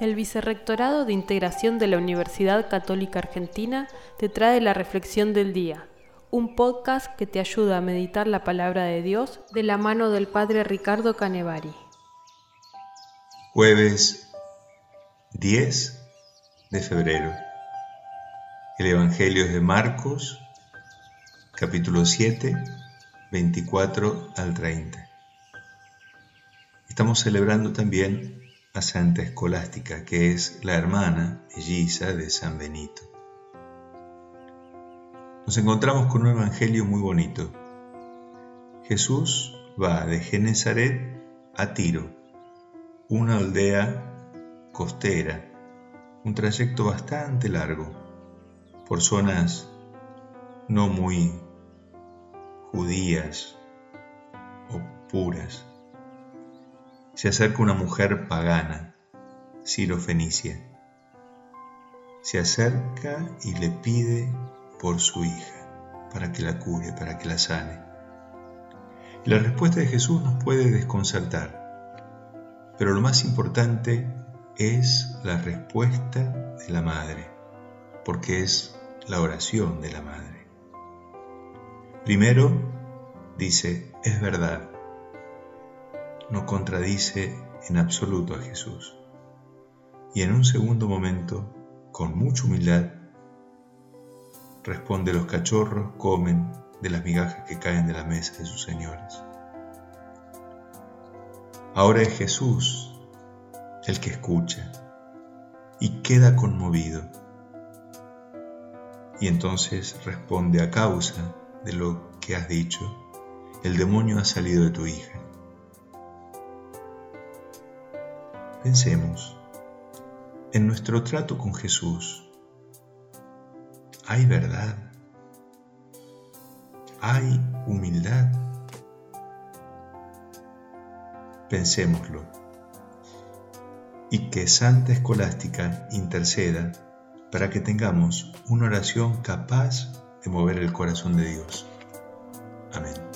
El Vicerrectorado de Integración de la Universidad Católica Argentina te trae la Reflexión del Día, un podcast que te ayuda a meditar la palabra de Dios de la mano del Padre Ricardo Canevari. Jueves 10 de febrero. El Evangelio es de Marcos, capítulo 7, 24 al 30. Estamos celebrando también a Santa Escolástica, que es la hermana melliza de San Benito. Nos encontramos con un evangelio muy bonito. Jesús va de Genezaret a Tiro, una aldea costera, un trayecto bastante largo, por zonas no muy judías o puras se acerca una mujer pagana, Ciro-Fenicia. Se acerca y le pide por su hija, para que la cure, para que la sane. la respuesta de Jesús nos puede desconcertar, pero lo más importante es la respuesta de la madre, porque es la oración de la madre. Primero dice, es verdad, no contradice en absoluto a Jesús. Y en un segundo momento, con mucha humildad, responde los cachorros comen de las migajas que caen de la mesa de sus señores. Ahora es Jesús el que escucha y queda conmovido. Y entonces responde a causa de lo que has dicho, el demonio ha salido de tu hija. Pensemos, en nuestro trato con Jesús, ¿hay verdad? ¿Hay humildad? Pensémoslo y que Santa Escolástica interceda para que tengamos una oración capaz de mover el corazón de Dios. Amén.